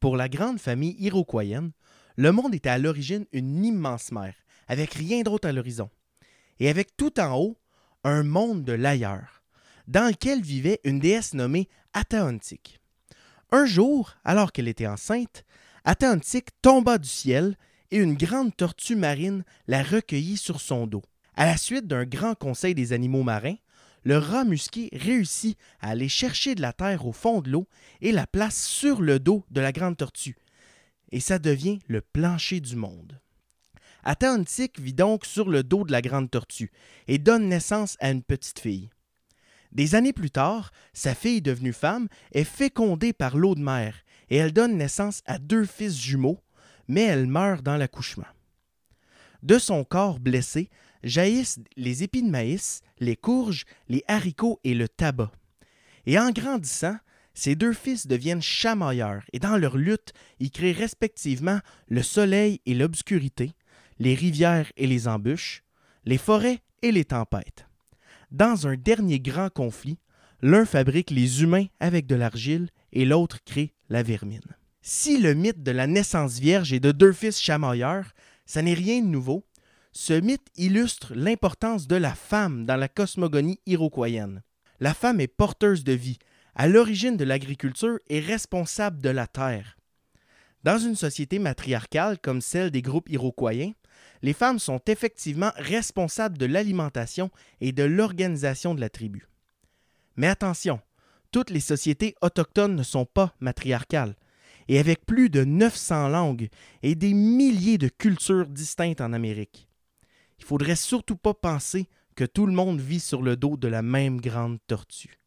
Pour la grande famille iroquoienne, le monde était à l'origine une immense mer, avec rien d'autre à l'horizon. Et avec tout en haut, un monde de l'ailleurs, dans lequel vivait une déesse nommée Ataontic. Un jour, alors qu'elle était enceinte, Ataontic tomba du ciel et une grande tortue marine la recueillit sur son dos. À la suite d'un grand conseil des animaux marins, le rat musqué réussit à aller chercher de la terre au fond de l'eau et la place sur le dos de la grande tortue. Et ça devient le plancher du monde. Ataontic vit donc sur le dos de la grande tortue et donne naissance à une petite fille. Des années plus tard, sa fille devenue femme est fécondée par l'eau de mer et elle donne naissance à deux fils jumeaux, mais elle meurt dans l'accouchement. De son corps blessé jaillissent les épis de maïs, les courges, les haricots et le tabac. Et en grandissant, ces deux fils deviennent chamailleurs et dans leur lutte, ils créent respectivement le soleil et l'obscurité, les rivières et les embûches, les forêts et les tempêtes. Dans un dernier grand conflit, l'un fabrique les humains avec de l'argile et l'autre crée la vermine. Si le mythe de la naissance vierge et de deux fils chamailleurs, ça n'est rien de nouveau, ce mythe illustre l'importance de la femme dans la cosmogonie iroquoienne. La femme est porteuse de vie, à l'origine de l'agriculture et responsable de la terre. Dans une société matriarcale comme celle des groupes iroquoiens, les femmes sont effectivement responsables de l'alimentation et de l'organisation de la tribu. Mais attention, toutes les sociétés autochtones ne sont pas matriarcales, et avec plus de 900 langues et des milliers de cultures distinctes en Amérique. Il faudrait surtout pas penser que tout le monde vit sur le dos de la même grande tortue.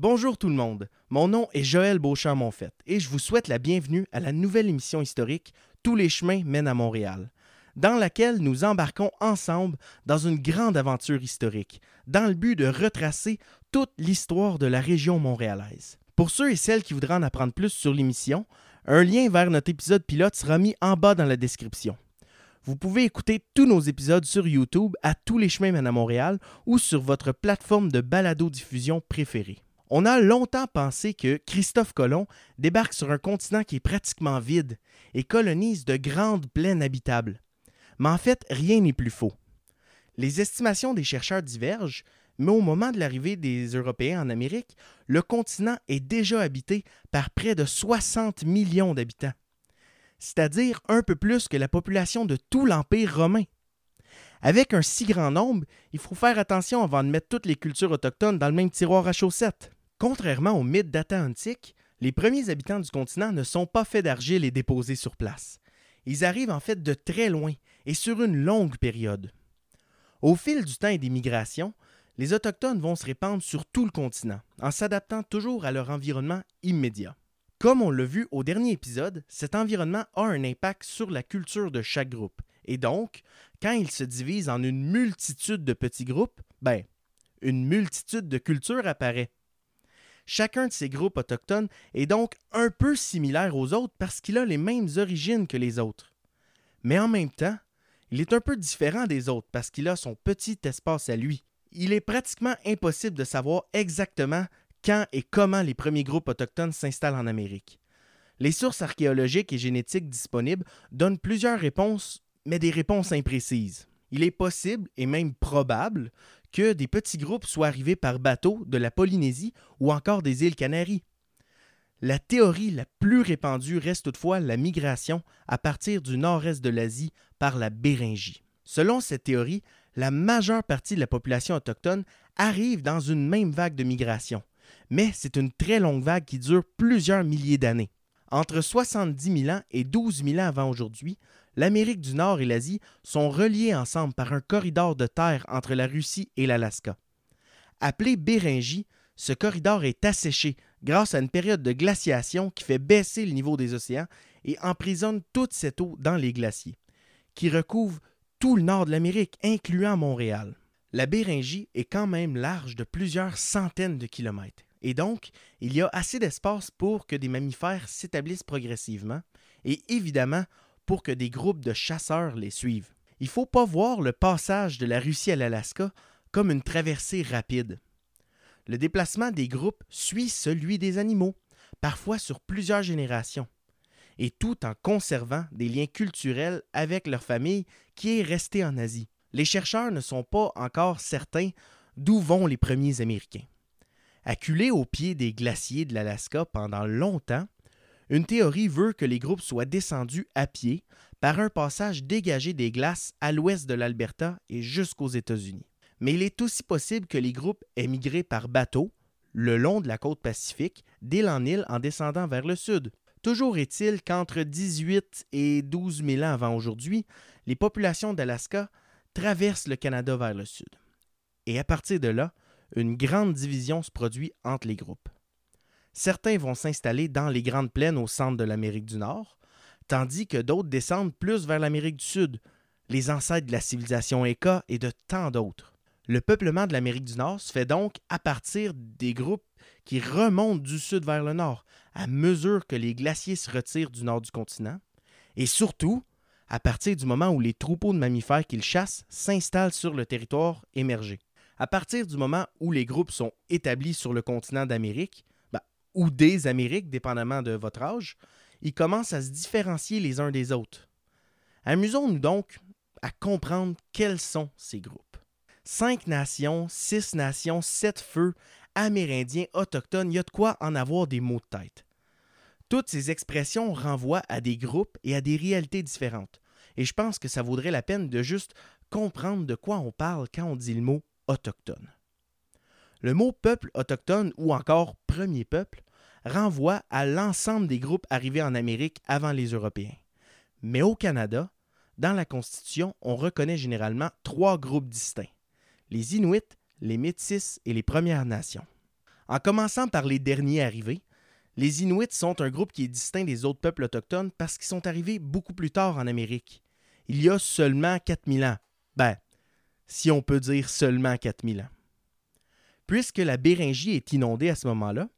Bonjour tout le monde, mon nom est Joël Beauchamp-Monfette et je vous souhaite la bienvenue à la nouvelle émission historique Tous les chemins mènent à Montréal, dans laquelle nous embarquons ensemble dans une grande aventure historique, dans le but de retracer toute l'histoire de la région montréalaise. Pour ceux et celles qui voudraient en apprendre plus sur l'émission, un lien vers notre épisode pilote sera mis en bas dans la description. Vous pouvez écouter tous nos épisodes sur YouTube à Tous les chemins mènent à Montréal ou sur votre plateforme de balado-diffusion préférée. On a longtemps pensé que Christophe Colomb débarque sur un continent qui est pratiquement vide et colonise de grandes plaines habitables. Mais en fait, rien n'est plus faux. Les estimations des chercheurs divergent, mais au moment de l'arrivée des Européens en Amérique, le continent est déjà habité par près de 60 millions d'habitants, c'est-à-dire un peu plus que la population de tout l'Empire romain. Avec un si grand nombre, il faut faire attention avant de mettre toutes les cultures autochtones dans le même tiroir à chaussettes. Contrairement au mythe data antique, les premiers habitants du continent ne sont pas faits d'argile et déposés sur place. Ils arrivent en fait de très loin et sur une longue période. Au fil du temps et des migrations, les Autochtones vont se répandre sur tout le continent, en s'adaptant toujours à leur environnement immédiat. Comme on l'a vu au dernier épisode, cet environnement a un impact sur la culture de chaque groupe. Et donc, quand il se divise en une multitude de petits groupes, ben, une multitude de cultures apparaît. Chacun de ces groupes autochtones est donc un peu similaire aux autres parce qu'il a les mêmes origines que les autres. Mais en même temps, il est un peu différent des autres parce qu'il a son petit espace à lui. Il est pratiquement impossible de savoir exactement quand et comment les premiers groupes autochtones s'installent en Amérique. Les sources archéologiques et génétiques disponibles donnent plusieurs réponses, mais des réponses imprécises. Il est possible et même probable que des petits groupes soient arrivés par bateau de la Polynésie ou encore des îles Canaries. La théorie la plus répandue reste toutefois la migration à partir du nord-est de l'Asie par la Béringie. Selon cette théorie, la majeure partie de la population autochtone arrive dans une même vague de migration, mais c'est une très longue vague qui dure plusieurs milliers d'années. Entre 70 000 ans et 12 000 ans avant aujourd'hui, l'Amérique du Nord et l'Asie sont reliés ensemble par un corridor de terre entre la Russie et l'Alaska. Appelé Béringie, ce corridor est asséché grâce à une période de glaciation qui fait baisser le niveau des océans et emprisonne toute cette eau dans les glaciers, qui recouvre tout le nord de l'Amérique, incluant Montréal. La Béringie est quand même large de plusieurs centaines de kilomètres, et donc il y a assez d'espace pour que des mammifères s'établissent progressivement et évidemment pour que des groupes de chasseurs les suivent. Il ne faut pas voir le passage de la Russie à l'Alaska comme une traversée rapide. Le déplacement des groupes suit celui des animaux, parfois sur plusieurs générations, et tout en conservant des liens culturels avec leur famille qui est restée en Asie. Les chercheurs ne sont pas encore certains d'où vont les premiers Américains. Acculés au pied des glaciers de l'Alaska pendant longtemps, une théorie veut que les groupes soient descendus à pied par un passage dégagé des glaces à l'ouest de l'Alberta et jusqu'aux États-Unis. Mais il est aussi possible que les groupes aient migré par bateau le long de la côte pacifique, d'île en île en descendant vers le sud. Toujours est-il qu'entre 18 et 12 000 ans avant aujourd'hui, les populations d'Alaska traversent le Canada vers le sud. Et à partir de là, une grande division se produit entre les groupes. Certains vont s'installer dans les grandes plaines au centre de l'Amérique du Nord, tandis que d'autres descendent plus vers l'Amérique du Sud, les ancêtres de la civilisation Inca et de tant d'autres. Le peuplement de l'Amérique du Nord se fait donc à partir des groupes qui remontent du sud vers le nord, à mesure que les glaciers se retirent du nord du continent, et surtout à partir du moment où les troupeaux de mammifères qu'ils chassent s'installent sur le territoire émergé. À partir du moment où les groupes sont établis sur le continent d'Amérique, ben, ou des Amériques, dépendamment de votre âge, ils commencent à se différencier les uns des autres. Amusons-nous donc à comprendre quels sont ces groupes. Cinq nations, six nations, sept feux, amérindiens, autochtones, il y a de quoi en avoir des mots de tête. Toutes ces expressions renvoient à des groupes et à des réalités différentes. Et je pense que ça vaudrait la peine de juste comprendre de quoi on parle quand on dit le mot autochtone. Le mot peuple autochtone ou encore premier peuple renvoie à l'ensemble des groupes arrivés en Amérique avant les Européens. Mais au Canada, dans la Constitution, on reconnaît généralement trois groupes distincts les Inuits, les Métis et les Premières Nations. En commençant par les derniers arrivés, les Inuits sont un groupe qui est distinct des autres peuples autochtones parce qu'ils sont arrivés beaucoup plus tard en Amérique, il y a seulement 4000 ans. Ben, si on peut dire seulement 4000 ans. Puisque la Béringie est inondée à ce moment-là,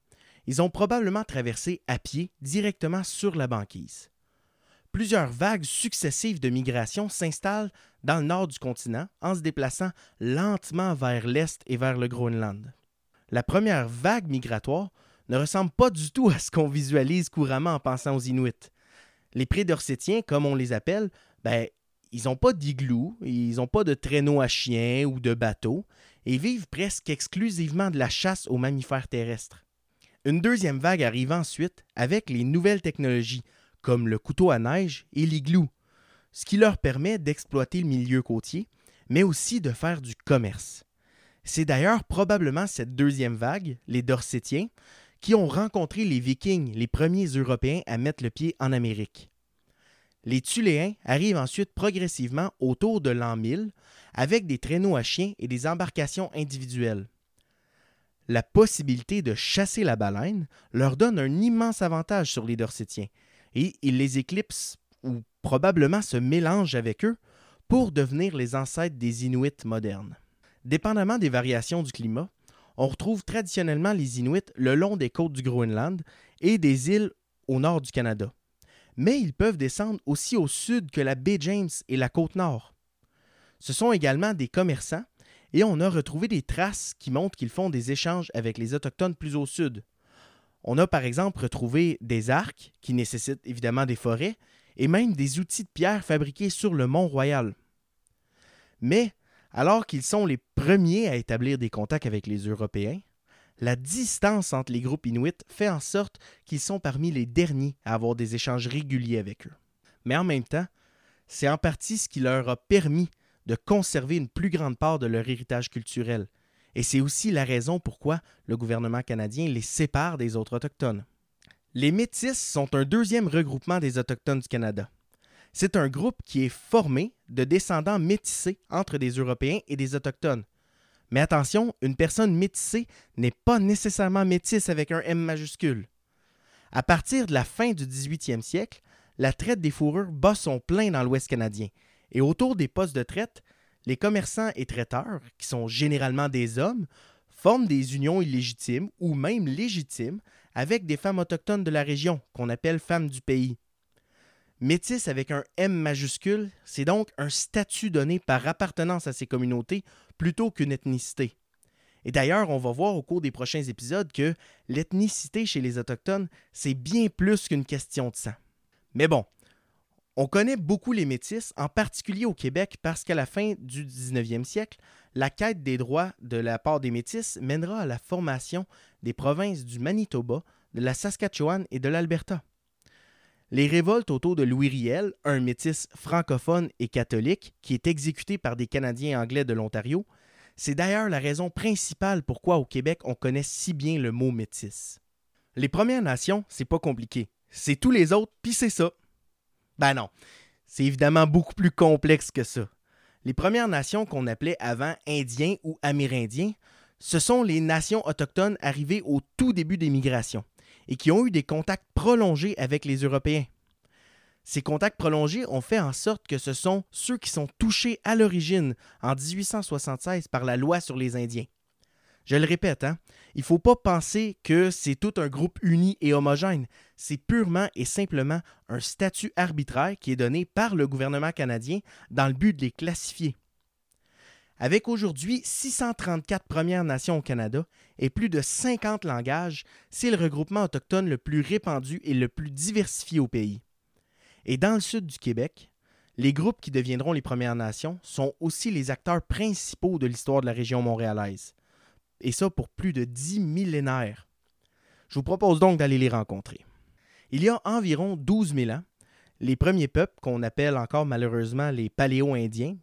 ils ont probablement traversé à pied directement sur la banquise plusieurs vagues successives de migration s'installent dans le nord du continent en se déplaçant lentement vers l'est et vers le Groenland. La première vague migratoire ne ressemble pas du tout à ce qu'on visualise couramment en pensant aux Inuits. Les Prédorsétiens, comme on les appelle, ben, ils n'ont pas d'igloo, ils n'ont pas de traîneaux à chiens ou de bateaux, et vivent presque exclusivement de la chasse aux mammifères terrestres. Une deuxième vague arrive ensuite avec les nouvelles technologies, comme le couteau à neige et l'igloo, ce qui leur permet d'exploiter le milieu côtier, mais aussi de faire du commerce. C'est d'ailleurs probablement cette deuxième vague, les Dorsétiens, qui ont rencontré les Vikings, les premiers Européens à mettre le pied en Amérique. Les Tuléens arrivent ensuite progressivement autour de l'an 1000 avec des traîneaux à chiens et des embarcations individuelles. La possibilité de chasser la baleine leur donne un immense avantage sur les Dorsétiens, et il les éclipse ou probablement se mélange avec eux pour devenir les ancêtres des Inuits modernes. Dépendamment des variations du climat, on retrouve traditionnellement les Inuits le long des côtes du Groenland et des îles au nord du Canada. Mais ils peuvent descendre aussi au sud que la baie James et la côte nord. Ce sont également des commerçants et on a retrouvé des traces qui montrent qu'ils font des échanges avec les Autochtones plus au sud. On a par exemple retrouvé des arcs qui nécessitent évidemment des forêts et même des outils de pierre fabriqués sur le Mont Royal. Mais alors qu'ils sont les premiers à établir des contacts avec les Européens, la distance entre les groupes inuits fait en sorte qu'ils sont parmi les derniers à avoir des échanges réguliers avec eux. Mais en même temps, c'est en partie ce qui leur a permis de conserver une plus grande part de leur héritage culturel, et c'est aussi la raison pourquoi le gouvernement canadien les sépare des autres Autochtones. Les Métis sont un deuxième regroupement des Autochtones du Canada. C'est un groupe qui est formé de descendants métissés entre des Européens et des Autochtones. Mais attention, une personne métissée n'est pas nécessairement métisse avec un M majuscule. À partir de la fin du 18e siècle, la traite des fourrures bat son plein dans l'Ouest canadien, et autour des postes de traite, les commerçants et traiteurs, qui sont généralement des hommes, forment des unions illégitimes ou même légitimes avec des femmes autochtones de la région, qu'on appelle femmes du pays. Métis avec un M majuscule, c'est donc un statut donné par appartenance à ces communautés plutôt qu'une ethnicité. Et d'ailleurs, on va voir au cours des prochains épisodes que l'ethnicité chez les Autochtones, c'est bien plus qu'une question de sang. Mais bon, on connaît beaucoup les Métis, en particulier au Québec, parce qu'à la fin du 19e siècle, la quête des droits de la part des Métis mènera à la formation des provinces du Manitoba, de la Saskatchewan et de l'Alberta. Les révoltes autour de Louis Riel, un métis francophone et catholique qui est exécuté par des Canadiens anglais de l'Ontario, c'est d'ailleurs la raison principale pourquoi au Québec on connaît si bien le mot métis. Les Premières Nations, c'est pas compliqué. C'est tous les autres, puis c'est ça. Ben non, c'est évidemment beaucoup plus complexe que ça. Les Premières Nations qu'on appelait avant Indiens ou Amérindiens, ce sont les nations autochtones arrivées au tout début des migrations et qui ont eu des contacts prolongés avec les Européens. Ces contacts prolongés ont fait en sorte que ce sont ceux qui sont touchés à l'origine en 1876 par la loi sur les Indiens. Je le répète, hein, il ne faut pas penser que c'est tout un groupe uni et homogène. C'est purement et simplement un statut arbitraire qui est donné par le gouvernement canadien dans le but de les classifier. Avec aujourd'hui 634 Premières Nations au Canada et plus de 50 langages, c'est le regroupement autochtone le plus répandu et le plus diversifié au pays. Et dans le sud du Québec, les groupes qui deviendront les Premières Nations sont aussi les acteurs principaux de l'histoire de la région montréalaise. Et ça pour plus de dix millénaires. Je vous propose donc d'aller les rencontrer. Il y a environ 12 000 ans, les premiers peuples, qu'on appelle encore malheureusement les paléo-indiens,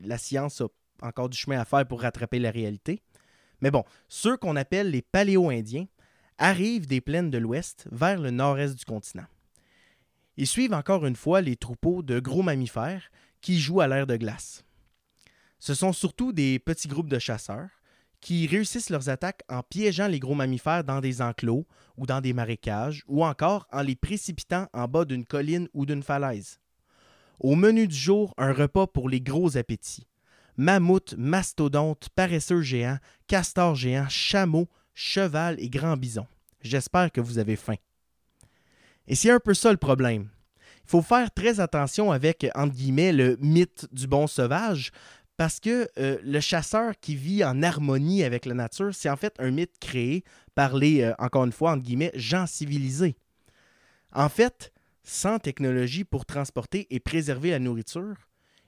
la science a encore du chemin à faire pour rattraper la réalité. Mais bon, ceux qu'on appelle les paléo-indiens arrivent des plaines de l'Ouest vers le nord-est du continent. Ils suivent encore une fois les troupeaux de gros mammifères qui jouent à l'air de glace. Ce sont surtout des petits groupes de chasseurs qui réussissent leurs attaques en piégeant les gros mammifères dans des enclos ou dans des marécages ou encore en les précipitant en bas d'une colline ou d'une falaise. Au menu du jour, un repas pour les gros appétits mammouth, mastodonte, paresseux géant, castor géant, chameau, cheval et grand bison. J'espère que vous avez faim. Et c'est un peu ça le problème. Il faut faire très attention avec, entre guillemets, le mythe du bon sauvage, parce que euh, le chasseur qui vit en harmonie avec la nature, c'est en fait un mythe créé par les, euh, encore une fois, gens civilisés. En fait, sans technologie pour transporter et préserver la nourriture,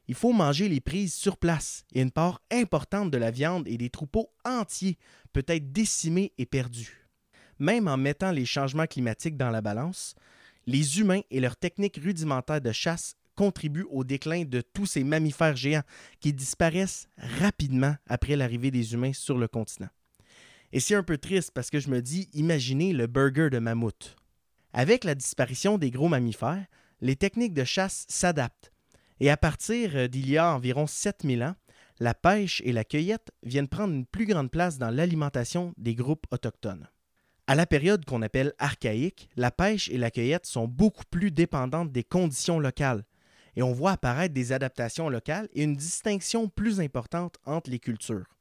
il faut manger les prises sur place et une part importante de la viande et des troupeaux entiers peut être décimée et perdue. Même en mettant les changements climatiques dans la balance, les humains et leurs techniques rudimentaires de chasse contribuent au déclin de tous ces mammifères géants qui disparaissent rapidement après l'arrivée des humains sur le continent. Et c'est un peu triste parce que je me dis, imaginez le burger de mammouth. Avec la disparition des gros mammifères, les techniques de chasse s'adaptent et à partir euh, d'il y a environ 7000 ans, la pêche et la cueillette viennent prendre une plus grande place dans l'alimentation des groupes autochtones. À la période qu'on appelle archaïque, la pêche et la cueillette sont beaucoup plus dépendantes des conditions locales, et on voit apparaître des adaptations locales et une distinction plus importante entre les cultures.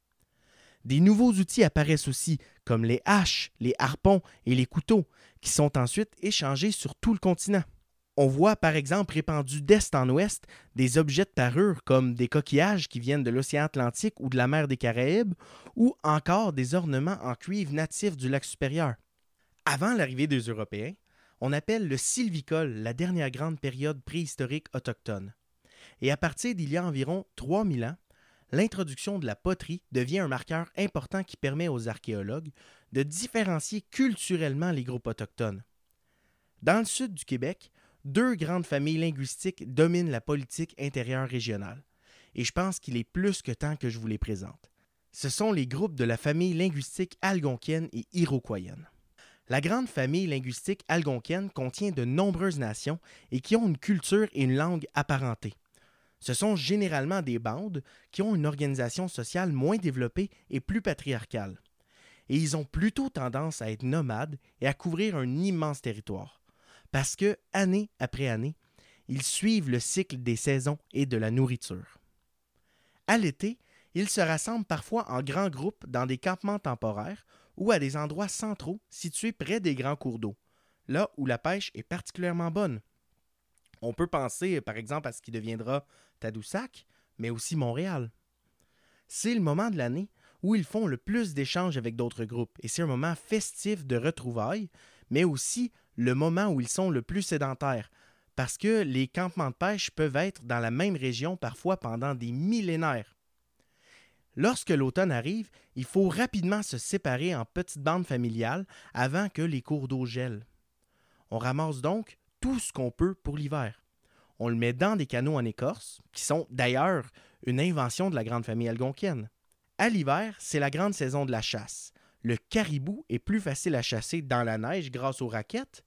Des nouveaux outils apparaissent aussi, comme les haches, les harpons et les couteaux, qui sont ensuite échangés sur tout le continent. On voit par exemple répandus d'est en ouest des objets de parure comme des coquillages qui viennent de l'océan Atlantique ou de la mer des Caraïbes, ou encore des ornements en cuivre natifs du lac supérieur. Avant l'arrivée des Européens, on appelle le sylvicole la dernière grande période préhistorique autochtone. Et à partir d'il y a environ 3000 ans, l'introduction de la poterie devient un marqueur important qui permet aux archéologues de différencier culturellement les groupes autochtones. Dans le sud du Québec, deux grandes familles linguistiques dominent la politique intérieure régionale, et je pense qu'il est plus que temps que je vous les présente. Ce sont les groupes de la famille linguistique algonquienne et iroquoienne. La grande famille linguistique algonquienne contient de nombreuses nations et qui ont une culture et une langue apparentées. Ce sont généralement des bandes qui ont une organisation sociale moins développée et plus patriarcale. Et ils ont plutôt tendance à être nomades et à couvrir un immense territoire parce que, année après année, ils suivent le cycle des saisons et de la nourriture. À l'été, ils se rassemblent parfois en grands groupes dans des campements temporaires ou à des endroits centraux situés près des grands cours d'eau, là où la pêche est particulièrement bonne. On peut penser, par exemple, à ce qui deviendra Tadoussac, mais aussi Montréal. C'est le moment de l'année où ils font le plus d'échanges avec d'autres groupes, et c'est un moment festif de retrouvailles, mais aussi le moment où ils sont le plus sédentaires, parce que les campements de pêche peuvent être dans la même région parfois pendant des millénaires. Lorsque l'automne arrive, il faut rapidement se séparer en petites bandes familiales avant que les cours d'eau gèlent. On ramasse donc tout ce qu'on peut pour l'hiver. On le met dans des canaux en écorce, qui sont d'ailleurs une invention de la grande famille algonquienne. À l'hiver, c'est la grande saison de la chasse. Le caribou est plus facile à chasser dans la neige grâce aux raquettes,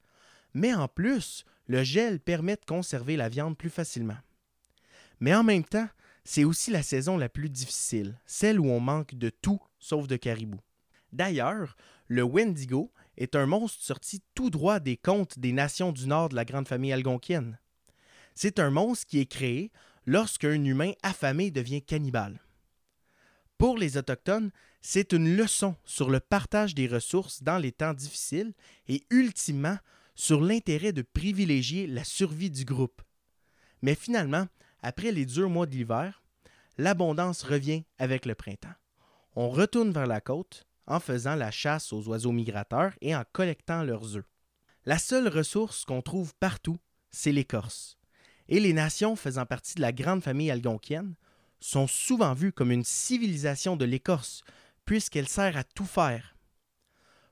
mais en plus, le gel permet de conserver la viande plus facilement. Mais en même temps, c'est aussi la saison la plus difficile, celle où on manque de tout sauf de caribou. D'ailleurs, le Wendigo est un monstre sorti tout droit des contes des nations du nord de la grande famille algonquienne. C'est un monstre qui est créé lorsqu'un humain affamé devient cannibale. Pour les Autochtones, c'est une leçon sur le partage des ressources dans les temps difficiles et ultimement sur l'intérêt de privilégier la survie du groupe. Mais finalement, après les durs mois de l'hiver, l'abondance revient avec le printemps. On retourne vers la côte en faisant la chasse aux oiseaux migrateurs et en collectant leurs œufs. La seule ressource qu'on trouve partout, c'est l'écorce. Et les nations faisant partie de la grande famille algonquienne sont souvent vues comme une civilisation de l'écorce, puisqu'elle sert à tout faire.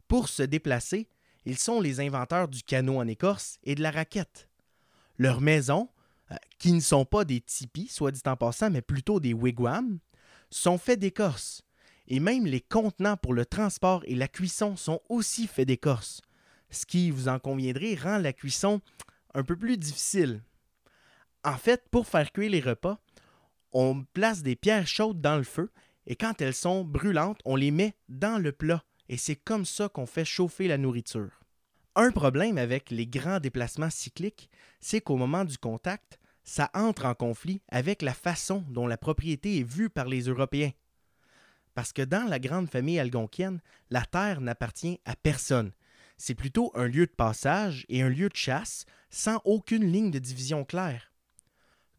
Pour se déplacer, ils sont les inventeurs du canot en écorce et de la raquette. Leurs maisons, qui ne sont pas des tipis, soit dit en passant, mais plutôt des wigwams, sont faits d'écorce. Et même les contenants pour le transport et la cuisson sont aussi faits d'écorce. Ce qui, vous en conviendrez, rend la cuisson un peu plus difficile. En fait, pour faire cuire les repas, on place des pierres chaudes dans le feu et quand elles sont brûlantes, on les met dans le plat et c'est comme ça qu'on fait chauffer la nourriture. Un problème avec les grands déplacements cycliques, c'est qu'au moment du contact, ça entre en conflit avec la façon dont la propriété est vue par les Européens. Parce que dans la grande famille algonquienne, la terre n'appartient à personne. C'est plutôt un lieu de passage et un lieu de chasse sans aucune ligne de division claire.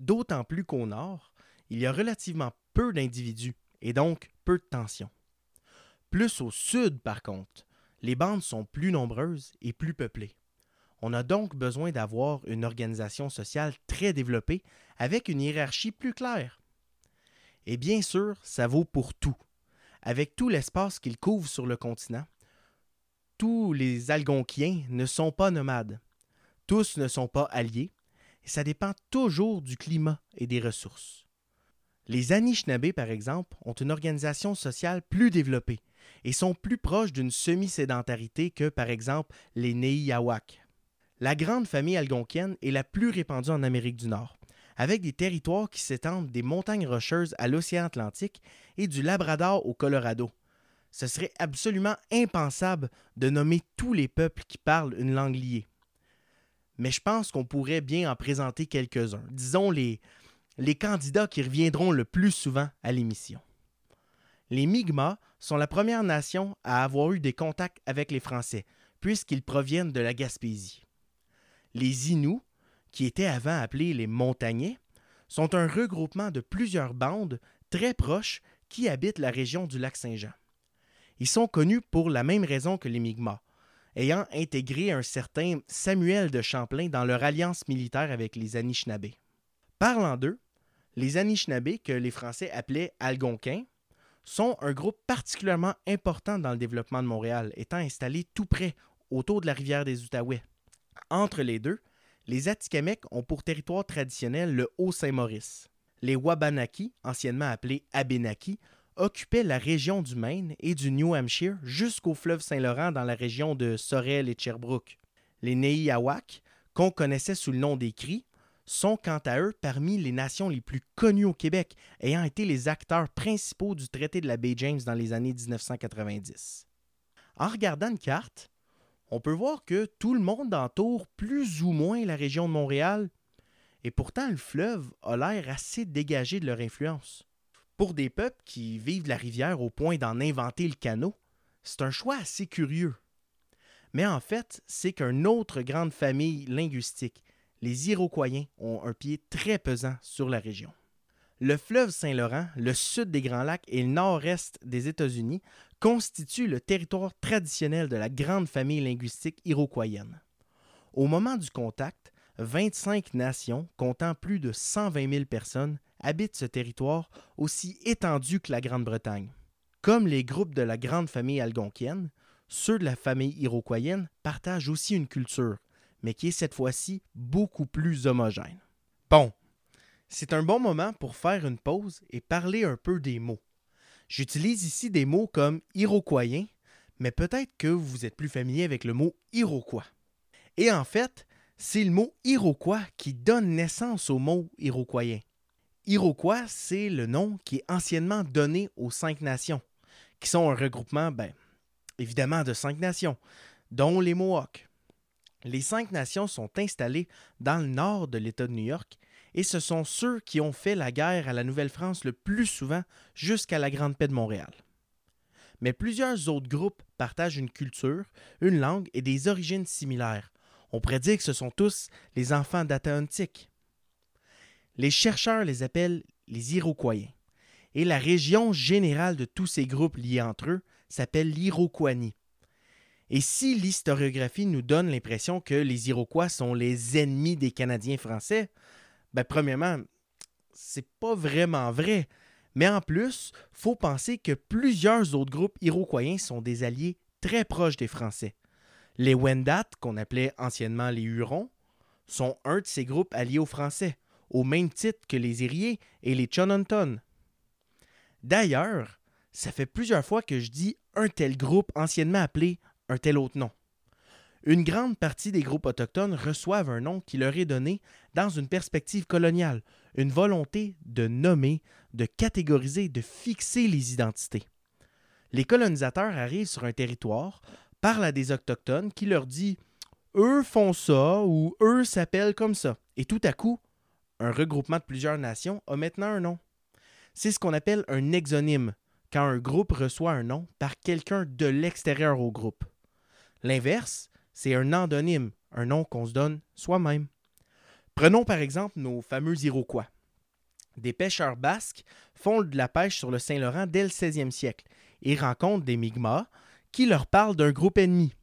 D'autant plus qu'au nord, il y a relativement peu d'individus et donc peu de tensions. Plus au sud, par contre, les bandes sont plus nombreuses et plus peuplées. On a donc besoin d'avoir une organisation sociale très développée avec une hiérarchie plus claire. Et bien sûr, ça vaut pour tout. Avec tout l'espace qu'il couvre sur le continent, tous les Algonquiens ne sont pas nomades. Tous ne sont pas alliés, et ça dépend toujours du climat et des ressources. Les Anishinabés, par exemple, ont une organisation sociale plus développée et sont plus proches d'une semi-sédentarité que, par exemple, les Nehiyawak. La grande famille algonquienne est la plus répandue en Amérique du Nord, avec des territoires qui s'étendent des montagnes rocheuses à l'océan Atlantique et du Labrador au Colorado. Ce serait absolument impensable de nommer tous les peuples qui parlent une langue liée. Mais je pense qu'on pourrait bien en présenter quelques-uns, disons les, candidats qui reviendront le plus souvent à l'émission. Les Mi'kmaq sont la première nation à avoir eu des contacts avec les Français, puisqu'ils proviennent de la Gaspésie. Les Inuits, qui étaient avant appelés les Montagnais, sont un regroupement de plusieurs bandes très proches qui habitent la région du lac Saint-Jean. Ils sont connus pour la même raison que les Mi'kmaq, ayant intégré un certain Samuel de Champlain dans leur alliance militaire avec les Anishinabés. Parlant d'eux, les Anishinabés, que les Français appelaient Algonquins, sont un groupe particulièrement important dans le développement de Montréal, étant installés tout près, autour de la rivière des Outaouais. Entre les deux, les Atikamekw ont pour territoire traditionnel le Haut-Saint-Maurice. Les Wabanaki, anciennement appelés Abénaki, occupaient la région du Maine et du New Hampshire jusqu'au fleuve Saint-Laurent dans la région de Sorel et Sherbrooke. Les Nehiyawak, qu'on connaissait sous le nom des Cris, sont quant à eux parmi les nations les plus connues au Québec, ayant été les acteurs principaux du traité de la baie James dans les années 1990. En regardant une carte, on peut voir que tout le monde entoure plus ou moins la région de Montréal, et pourtant le fleuve a l'air assez dégagé de leur influence. Pour des peuples qui vivent la rivière au point d'en inventer le canot, c'est un choix assez curieux. Mais en fait, c'est qu'une autre grande famille linguistique, les Iroquois ont un pied très pesant sur la région. Le fleuve Saint-Laurent, le sud des Grands Lacs et le nord-est des États-Unis constituent le territoire traditionnel de la grande famille linguistique iroquoienne. Au moment du contact, 25 nations, comptant plus de 120 000 personnes, habitent ce territoire aussi étendu que la Grande-Bretagne. Comme les groupes de la grande famille algonquienne, ceux de la famille iroquoienne partagent aussi une culture, mais qui est cette fois-ci beaucoup plus homogène. Bon, c'est un bon moment pour faire une pause et parler un peu des mots. J'utilise ici des mots comme iroquoien, mais peut-être que vous êtes plus familier avec le mot iroquois. Et en fait, c'est le mot iroquois qui donne naissance au mot iroquoien. Iroquois, c'est le nom qui est anciennement donné aux cinq nations, qui sont un regroupement, ben, évidemment, de cinq nations, dont les Mohawks. Les cinq nations sont installées dans le nord de l'État de New York et ce sont ceux qui ont fait la guerre à la Nouvelle-France le plus souvent jusqu'à la Grande Paix de Montréal. Mais plusieurs autres groupes partagent une culture, une langue et des origines similaires. On dire que ce sont tous les enfants d'Ataontic. Les chercheurs les appellent les Iroquois. Et la région générale de tous ces groupes liés entre eux s'appelle l'Iroquoianie. Et si l'historiographie nous donne l'impression que les Iroquois sont les ennemis des Canadiens français, ben premièrement, c'est pas vraiment vrai. Mais en plus, faut penser que plusieurs autres groupes iroquois sont des alliés très proches des Français. Les Wendat, qu'on appelait anciennement les Hurons, sont un de ces groupes alliés aux Français, au même titre que les Iriers et les Chononton. D'ailleurs, ça fait plusieurs fois que je dis un tel groupe anciennement appelé un tel autre nom. Une grande partie des groupes autochtones reçoivent un nom qui leur est donné dans une perspective coloniale, une volonté de nommer, de catégoriser, de fixer les identités. Les colonisateurs arrivent sur un territoire, parlent à des autochtones qui leur dit eux font ça ou eux s'appellent comme ça. Et tout à coup, un regroupement de plusieurs nations a maintenant un nom. C'est ce qu'on appelle un exonyme, quand un groupe reçoit un nom par quelqu'un de l'extérieur au groupe. L'inverse, c'est un endonyme, un nom qu'on se donne soi-même. Prenons par exemple nos fameux Iroquois. Des pêcheurs basques font de la pêche sur le Saint-Laurent dès le 16e siècle et rencontrent des Mi'kmaq qui leur parlent d'un groupe ennemi.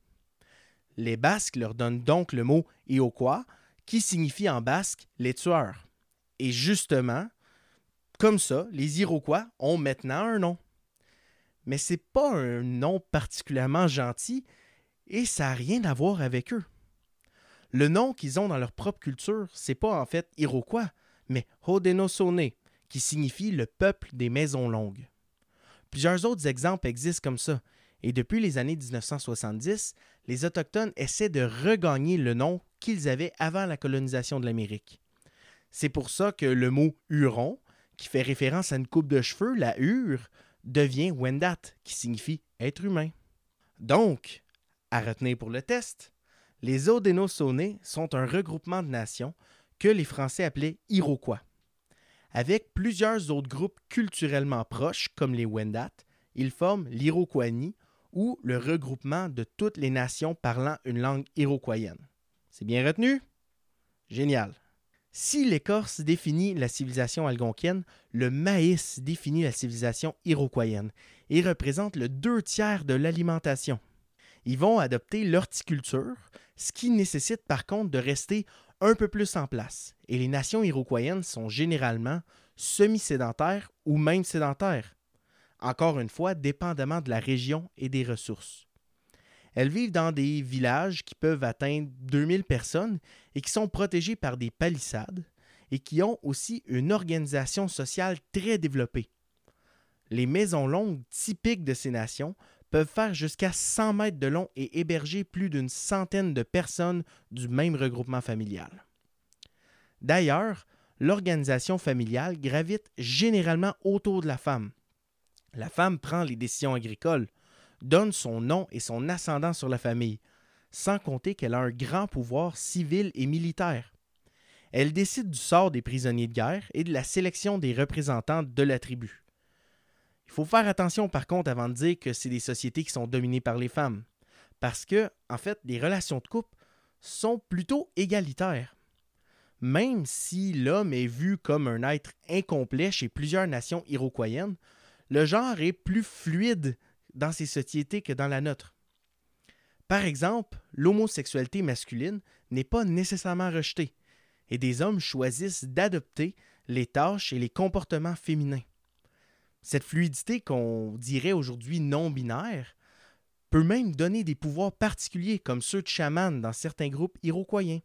Les Basques leur donnent donc le mot Iroquois, qui signifie en basque les tueurs. Et justement, comme ça, les Iroquois ont maintenant un nom. Mais c'est pas un nom particulièrement gentil et ça n'a rien à voir avec eux. Le nom qu'ils ont dans leur propre culture, c'est pas en fait Iroquois, mais Haudenosaunee, qui signifie le peuple des maisons longues. Plusieurs autres exemples existent comme ça, et depuis les années 1970, les Autochtones essaient de regagner le nom qu'ils avaient avant la colonisation de l'Amérique. C'est pour ça que le mot Huron, qui fait référence à une coupe de cheveux, la hure, devient Wendat, qui signifie être humain. Donc, à retenir pour le test, les Haudenosaunee sont un regroupement de nations que les Français appelaient Iroquois. Avec plusieurs autres groupes culturellement proches, comme les Wendat, ils forment l'Iroquoianie ou le regroupement de toutes les nations parlant une langue iroquoienne. C'est bien retenu? Génial. Si l'écorce définit la civilisation algonquienne, le maïs définit la civilisation iroquoienne et représente le deux tiers de l'alimentation ils vont adopter l'horticulture, ce qui nécessite par contre de rester un peu plus en place. Et les nations iroquoiennes sont généralement semi-sédentaires ou même sédentaires, encore une fois, dépendamment de la région et des ressources. Elles vivent dans des villages qui peuvent atteindre 2000 personnes et qui sont protégés par des palissades et qui ont aussi une organisation sociale très développée. Les maisons longues typiques de ces nations peuvent faire jusqu'à 100 mètres de long et héberger plus d'une centaine de personnes du même regroupement familial. D'ailleurs, l'organisation familiale gravite généralement autour de la femme. La femme prend les décisions agricoles, donne son nom et son ascendant sur la famille, sans compter qu'elle a un grand pouvoir civil et militaire. Elle décide du sort des prisonniers de guerre et de la sélection des représentants de la tribu. Il faut faire attention par contre avant de dire que c'est des sociétés qui sont dominées par les femmes. Parce que, en fait, les relations de couple sont plutôt égalitaires. Même si l'homme est vu comme un être incomplet chez plusieurs nations iroquoiennes, le genre est plus fluide dans ces sociétés que dans la nôtre. Par exemple, l'homosexualité masculine n'est pas nécessairement rejetée, et des hommes choisissent d'adopter les tâches et les comportements féminins. Cette fluidité qu'on dirait aujourd'hui non binaire peut même donner des pouvoirs particuliers comme ceux de chamans dans certains groupes iroquoiens.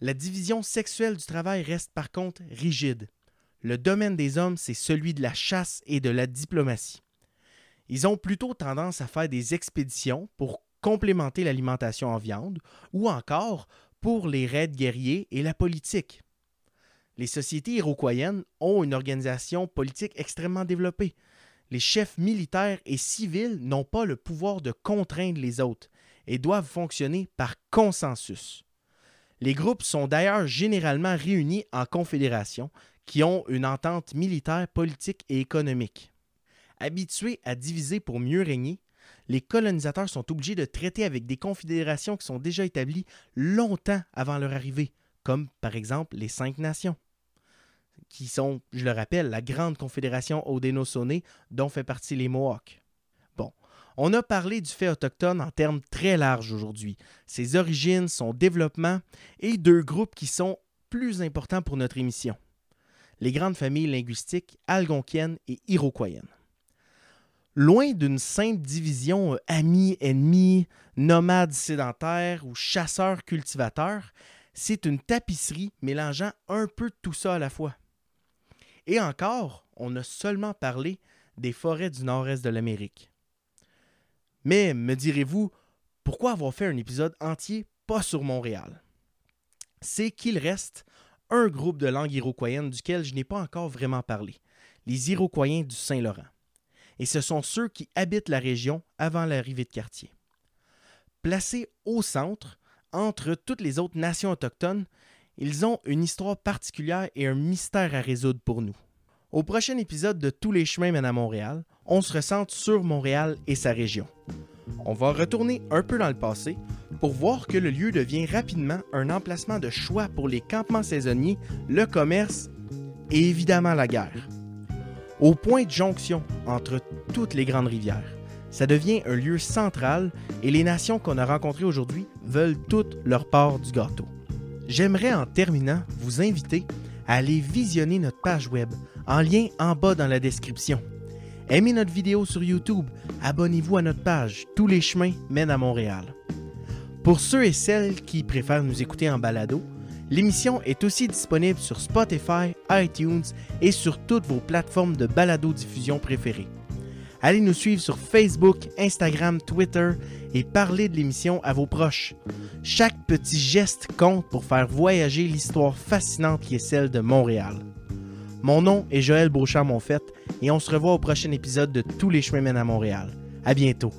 La division sexuelle du travail reste par contre rigide. Le domaine des hommes, c'est celui de la chasse et de la diplomatie. Ils ont plutôt tendance à faire des expéditions pour complémenter l'alimentation en viande ou encore pour les raids guerriers et la politique. Les sociétés iroquoiennes ont une organisation politique extrêmement développée. Les chefs militaires et civils n'ont pas le pouvoir de contraindre les autres et doivent fonctionner par consensus. Les groupes sont d'ailleurs généralement réunis en confédérations qui ont une entente militaire, politique et économique. Habitués à diviser pour mieux régner, les colonisateurs sont obligés de traiter avec des confédérations qui sont déjà établies longtemps avant leur arrivée, comme par exemple les Cinq Nations, qui sont, je le rappelle, la grande confédération Haudenosaunee dont fait partie les Mohawks. Bon, on a parlé du fait autochtone en termes très larges aujourd'hui, ses origines, son développement et deux groupes qui sont plus importants pour notre émission les grandes familles linguistiques algonquiennes et iroquoiennes. Loin d'une simple division euh, amis-ennemis, nomades sédentaires ou chasseurs-cultivateurs, c'est une tapisserie mélangeant un peu tout ça à la fois. Et encore, on a seulement parlé des forêts du nord-est de l'Amérique. Mais, me direz-vous, pourquoi avoir fait un épisode entier pas sur Montréal? C'est qu'il reste un groupe de langues iroquoiennes duquel je n'ai pas encore vraiment parlé, les Iroquoiens du Saint-Laurent et ce sont ceux qui habitent la région avant l'arrivée de Cartier. Placés au centre, entre toutes les autres nations autochtones, ils ont une histoire particulière et un mystère à résoudre pour nous. Au prochain épisode de Tous les chemins mènent à Montréal, on se ressente sur Montréal et sa région. On va retourner un peu dans le passé pour voir que le lieu devient rapidement un emplacement de choix pour les campements saisonniers, le commerce et évidemment la guerre au point de jonction entre toutes les grandes rivières. Ça devient un lieu central et les nations qu'on a rencontrées aujourd'hui veulent toutes leur part du gâteau. J'aimerais en terminant vous inviter à aller visionner notre page web en lien en bas dans la description. Aimez notre vidéo sur YouTube, abonnez-vous à notre page Tous les chemins mènent à Montréal. Pour ceux et celles qui préfèrent nous écouter en balado, L'émission est aussi disponible sur Spotify, iTunes et sur toutes vos plateformes de balado-diffusion préférées. Allez nous suivre sur Facebook, Instagram, Twitter et parlez de l'émission à vos proches. Chaque petit geste compte pour faire voyager l'histoire fascinante qui est celle de Montréal. Mon nom est Joël Beauchamp-Monfette et on se revoit au prochain épisode de Tous les chemins mènent à Montréal. À bientôt.